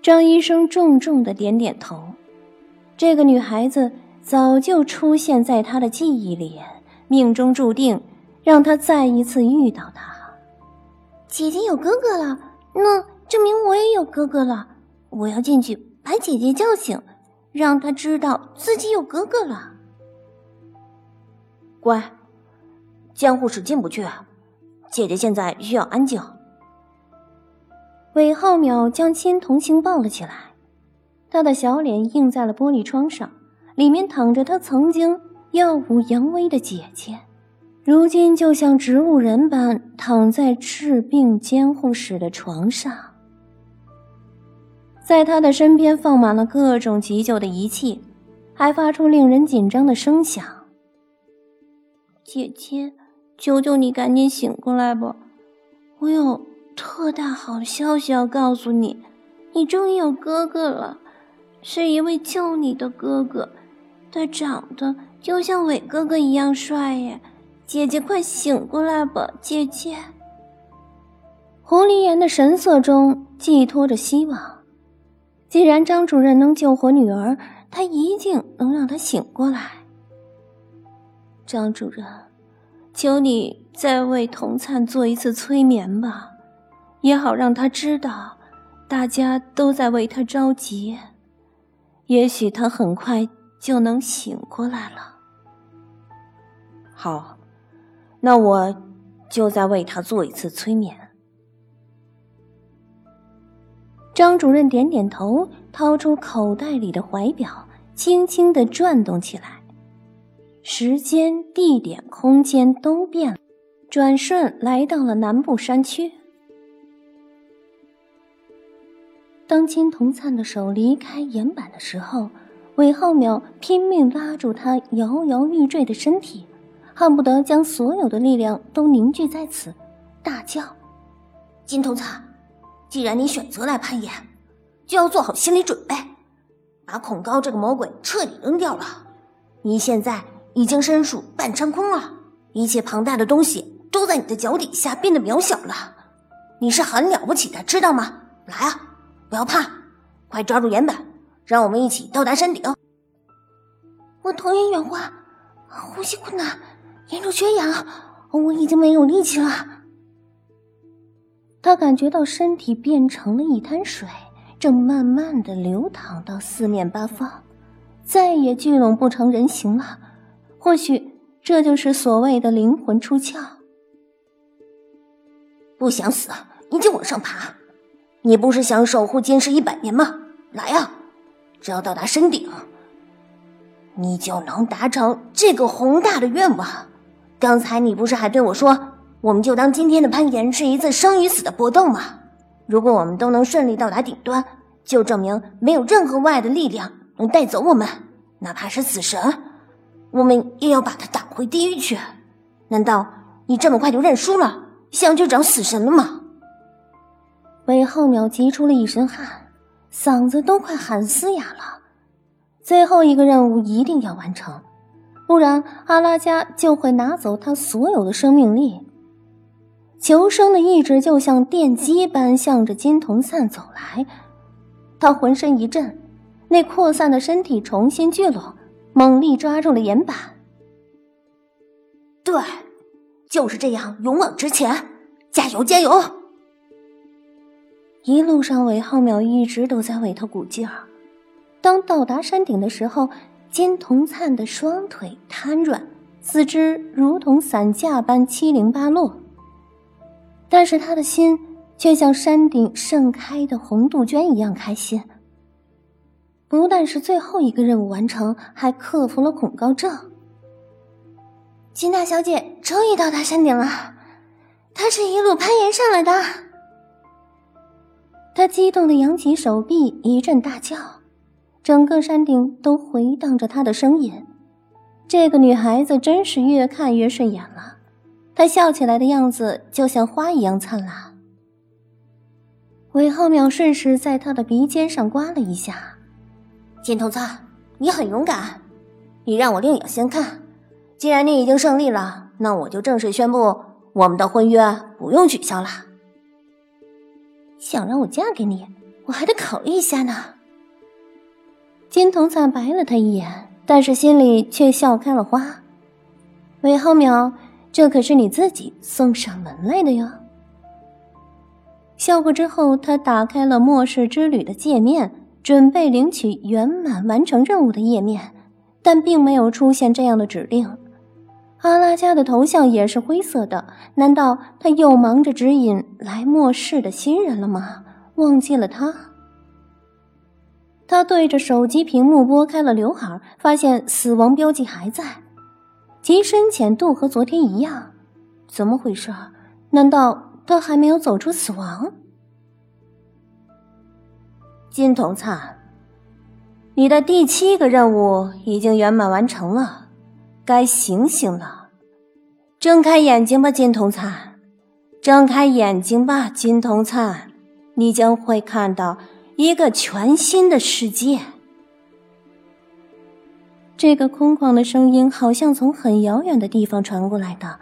张医生重重的点点头。这个女孩子早就出现在他的记忆里，命中注定让他再一次遇到她。姐姐有哥哥了，那证明我也有哥哥了。我要进去把姐姐叫醒，让她知道自己有哥哥了。乖，监护室进不去，姐姐现在需要安静。韦浩淼将金童星抱了起来，他的小脸映在了玻璃窗上，里面躺着他曾经耀武扬威的姐姐。如今就像植物人般躺在治病监护室的床上，在他的身边放满了各种急救的仪器，还发出令人紧张的声响。姐姐，求求你赶紧醒过来吧！我有特大好消息要告诉你，你终于有哥哥了，是一位救你的哥哥，他长得就像伟哥哥一样帅耶！姐姐，快醒过来吧，姐姐。狐狸眼的神色中寄托着希望。既然张主任能救活女儿，他一定能让她醒过来。张主任，求你再为童灿做一次催眠吧，也好让他知道，大家都在为他着急。也许他很快就能醒过来了。好。那我就再为他做一次催眠。张主任点点头，掏出口袋里的怀表，轻轻的转动起来。时间、地点、空间都变了，转瞬来到了南部山区。当金童灿的手离开岩板的时候，韦浩淼拼命拉住他摇摇欲坠的身体。恨不得将所有的力量都凝聚在此，大叫：“金童灿，既然你选择来攀岩，就要做好心理准备，把恐高这个魔鬼彻底扔掉了。你现在已经身处半山空了，一切庞大的东西都在你的脚底下变得渺小了。你是很了不起的，知道吗？来啊，不要怕，快抓住岩板，让我们一起到达山顶。我头晕眼花，呼吸困难。”严重缺氧，我已经没有力气了。他感觉到身体变成了一滩水，正慢慢的流淌到四面八方，再也聚拢不成人形了。或许这就是所谓的灵魂出窍。不想死，你就往上爬。你不是想守护金氏一百年吗？来啊，只要到达山顶，你就能达成这个宏大的愿望。刚才你不是还对我说，我们就当今天的攀岩是一次生与死的搏斗吗？如果我们都能顺利到达顶端，就证明没有任何外的力量能带走我们，哪怕是死神，我们也要把他打回地狱去。难道你这么快就认输了，想去找死神了吗？韦浩淼急出了一身汗，嗓子都快喊嘶哑了。最后一个任务一定要完成。不然，阿拉加就会拿走他所有的生命力。求生的意志就像电击般向着金童散走来，他浑身一震，那扩散的身体重新聚拢，猛力抓住了岩板。对，就是这样，勇往直前，加油，加油！一路上，韦浩淼一直都在为他鼓劲儿。当到达山顶的时候。金童灿的双腿瘫软，四肢如同散架般七零八落，但是他的心却像山顶盛开的红杜鹃一样开心。不但是最后一个任务完成，还克服了恐高症。金大小姐终于到达山顶了，她是一路攀岩上来的。他激动的扬起手臂，一阵大叫。整个山顶都回荡着他的声音，这个女孩子真是越看越顺眼了。她笑起来的样子就像花一样灿烂。韦浩淼顺势在她的鼻尖上刮了一下：“金头子，你很勇敢，你让我另眼相看。既然你已经胜利了，那我就正式宣布我们的婚约不用取消了。想让我嫁给你，我还得考虑一下呢。金童灿白了他一眼，但是心里却笑开了花。韦浩淼，这可是你自己送上门来的哟。笑过之后，他打开了末世之旅的界面，准备领取圆满完成任务的页面，但并没有出现这样的指令。阿拉加的头像也是灰色的，难道他又忙着指引来末世的新人了吗？忘记了他？他对着手机屏幕拨开了刘海，发现死亡标记还在，其深浅度和昨天一样。怎么回事？难道他还没有走出死亡？金童灿，你的第七个任务已经圆满完成了，该醒醒了。睁开眼睛吧，金童灿，睁开眼睛吧，金童灿，你将会看到。一个全新的世界。这个空旷的声音好像从很遥远的地方传过来的。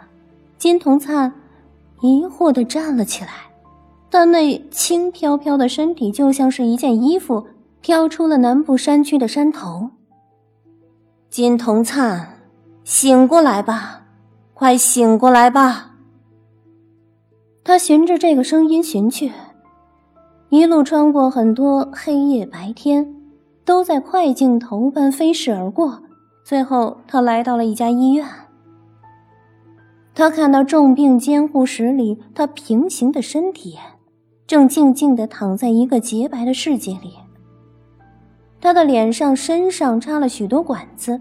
金童灿疑惑的站了起来，但那轻飘飘的身体就像是一件衣服飘出了南部山区的山头。金童灿，醒过来吧，快醒过来吧！他循着这个声音寻去。一路穿过很多黑夜白天，都在快镜头般飞逝而过。最后，他来到了一家医院。他看到重病监护室里，他平行的身体正静静的躺在一个洁白的世界里。他的脸上、身上插了许多管子，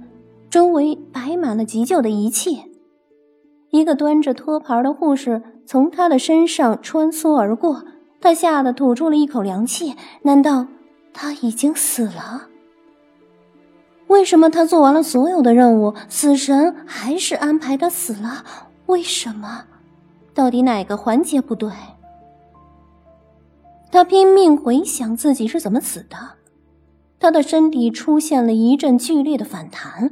周围摆满了急救的仪器。一个端着托盘的护士从他的身上穿梭而过。他吓得吐出了一口凉气，难道他已经死了？为什么他做完了所有的任务，死神还是安排他死了？为什么？到底哪个环节不对？他拼命回想自己是怎么死的，他的身体出现了一阵剧烈的反弹，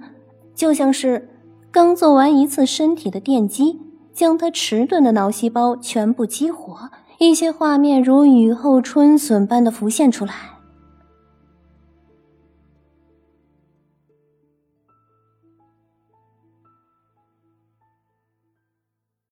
就像是刚做完一次身体的电击，将他迟钝的脑细胞全部激活。一些画面如雨后春笋般的浮现出来。